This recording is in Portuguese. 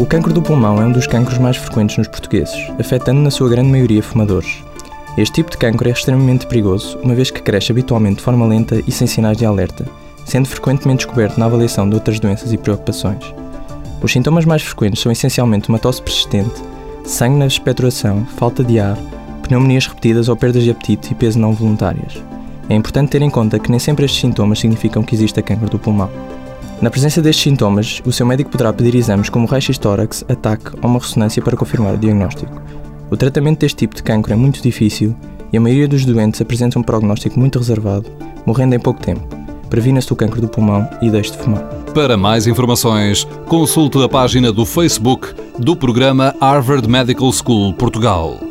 O cancro do pulmão é um dos cancros mais frequentes nos portugueses, afetando na sua grande maioria fumadores. Este tipo de cancro é extremamente perigoso, uma vez que cresce habitualmente de forma lenta e sem sinais de alerta, sendo frequentemente descoberto na avaliação de outras doenças e preocupações. Os sintomas mais frequentes são essencialmente uma tosse persistente, sangue na expectoração, falta de ar, pneumonias repetidas ou perdas de apetite e peso não voluntárias. É importante ter em conta que nem sempre estes sintomas significam que exista cancro do pulmão. Na presença destes sintomas, o seu médico poderá pedir exames como raio-x tórax, ataque ou uma ressonância para confirmar o diagnóstico. O tratamento deste tipo de cancro é muito difícil e a maioria dos doentes apresenta um prognóstico muito reservado, morrendo em pouco tempo. Previna-se o cancro do pulmão e deixe de fumar. Para mais informações, consulte a página do Facebook do programa Harvard Medical School Portugal.